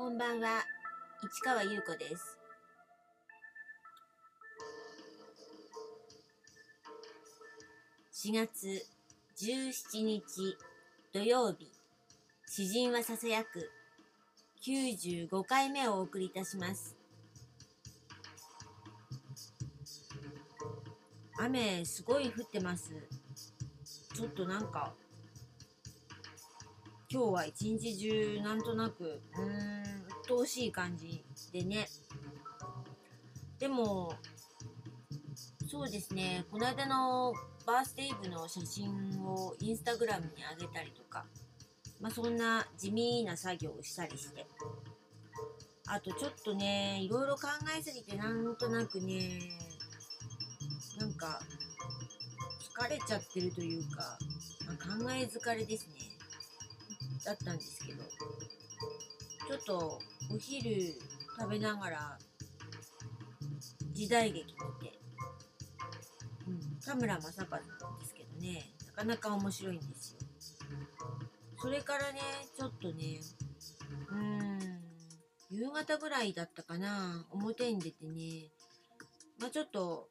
こんばんは、市川優子です。4月17日土曜日、詩人はささやく95回目をお送りいたします。雨すごい降ってます。ちょっとなんか今日は一日中なんとなくうーん鬱陶しい感じでね。でもそうですね。この間のバースデイブの写真をインスタグラムに上げたりとかまあそんな地味な作業をしたりして。あとちょっとねいろいろ考えすぎてなんとなくねなんか疲れちゃってるというか、まあ、考え疲れですね。だったんですけど。ちょっとお昼食べながら時代劇見て、うん、田村正和なんですけどね。なかなか面白いんですよ。それからねちょっとねうーん。夕方ぐらいだったかな。表に出てね。まあちょっと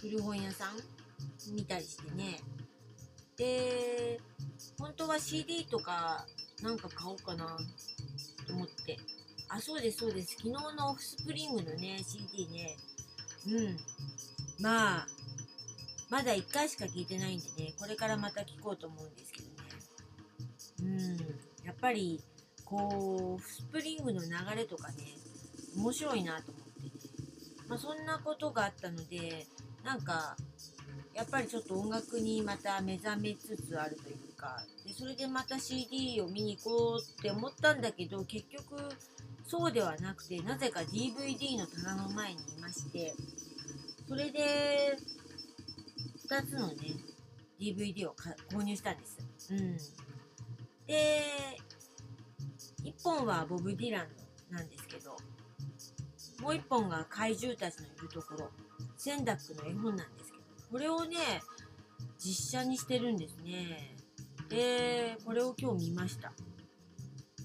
古本屋さん見たりしてね。で本当は CD とかなんか買おうかな。思って。あそうですそうです。昨日のオフスプリングのね CD ね。うん。まあまだ1回しか聞いてないんでねこれからまた聞こうと思うんですけどね。うん。やっぱりこうオフスプリングの流れとかね面白いなと思って。ねまあそんなことがあったのでなんかやっぱりちょっと音楽にまた目覚めつつあるというかそれでまた CD を見に行こうって思ったんだけど結局そうではなくてなぜか DVD の棚の前にいましてそれで2つのね DVD を購入したんです。うん、で1本はボブ・ディランなんですけどもう1本が怪獣たちのいるところセンダックの絵本なんですけどこれをね実写にしてるんですねでこれを今日見ました。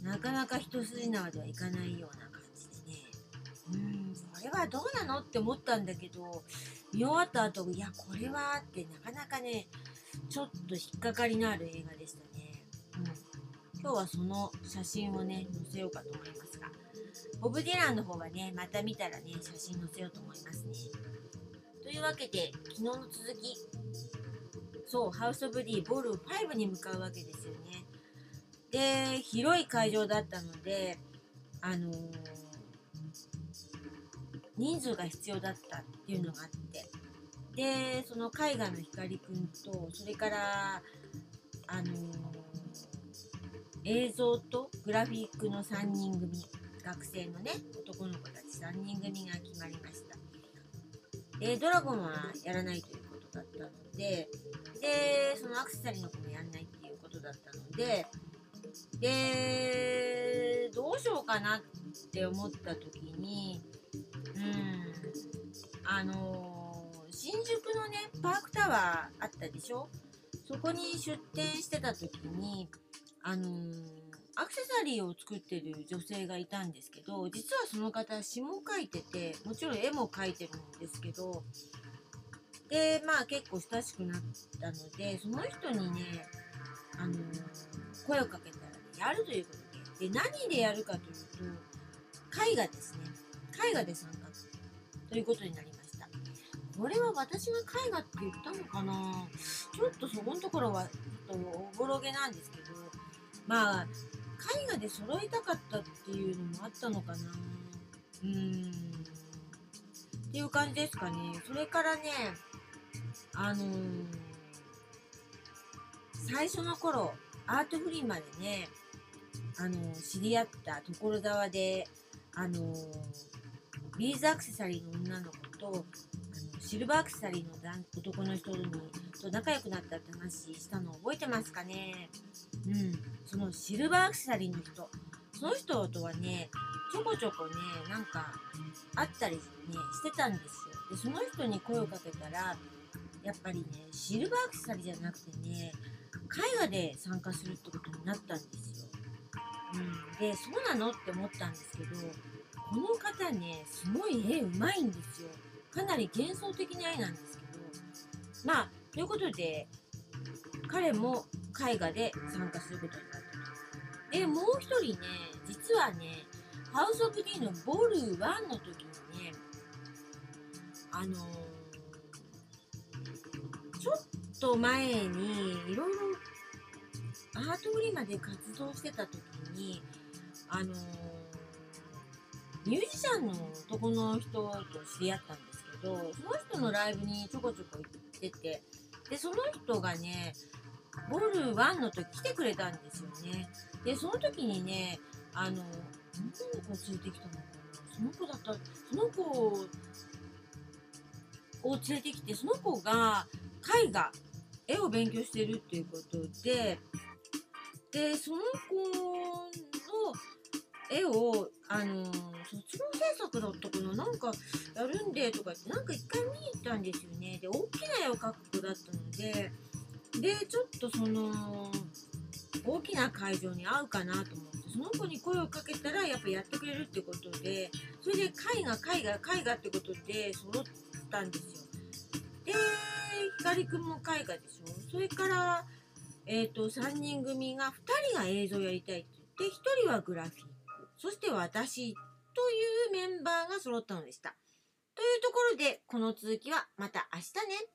なかなか一筋縄ではいかないような感じでね。うんこれはどうなのって思ったんだけど見終わった後いやこれはってなかなかねちょっと引っかかりのある映画でしたね、うん、今日はその写真をね載せようかと思いますがボブ・ディランの方はねまた見たらね写真載せようと思いますね。というわけで昨日の続きそうハウス・オブ・ディボール5に向かうわけですよね。で広い会場だったのであのー人数が必要だったっていうのがあって。でその絵画の光くんとそれからあのー映像とグラフィックの3人組学生のね男の子たち3人組が決まりました。でドラゴンはやらないというだったのででそのアクセサリーの子もやんないっていうことだったのででどうしようかなって思った時にうんあのー新宿のねパークタワーあったでしょ？そこに出店してた時にあのーアクセサリーを作ってる女性がいたんですけど実はその方詩も書いててもちろん絵も描いてるんですけどでまあ結構親しくなったのでその人にね、あの声をかけたら、ね、やるということでで何でやるかというと絵画ですね。絵画で参加ということになりました。これは私が絵画って言ったのかな？ちょっとそこのところはちょっとおぼろげなんですけどまあ絵画で揃えたかったっていうのもあったのかな？うーん。っていう感じですかね。それからねあのー最初の頃アートフリーまでねあのー知り合った所沢であのービーズアクセサリーの女の子とあのシルバーアクセサリーの男男の人にと仲良くなったって話したの覚えてますかね？うん。そのシルバーアクセサリーの人。その人とはねちょこちょこねなんか会ったりねしてたんですよ。でその人に声をかけたらやっぱりねシルバーアクセサリーじゃなくてね絵画で参加するってことになったんですよ、うん、でそうなのって思ったんですけどこの方ねすごい絵うまいんですよ。かなり幻想的な絵なんですけどまあということで彼も絵画で参加することになったと。でもう一人ね実はねハウス・オブ・ディーのボル1の時にねあのーちょっと前にいろいろアート売りまで活動してた時にあのーミュージシャンの男の人と知り合ったんですけどその人のライブにちょこちょこ行っててでその人がねボール1の時来てくれたんですよね。でその時にねあの女の子を連れてきたのかな？その子だったその子を連れてきてその子が絵画絵を勉強してるっていうことででその子の絵をあの卒業制作だったかななんかやるんでとかってなんか一回見に行ったんですよね。で大きな絵を描く子だったのででちょっとその大きな会場に合うかなと思ってその子に声をかけたらやっぱやってくれるってことでそれで絵画絵画絵画ってことで揃ったんですよ。で光くんも絵画でしょ？それからえっ、と3人組が2人が映像やりたいって言って1人はグラフィックそして私というメンバーが揃ったのでした。というところでこの続きはまた明日ね。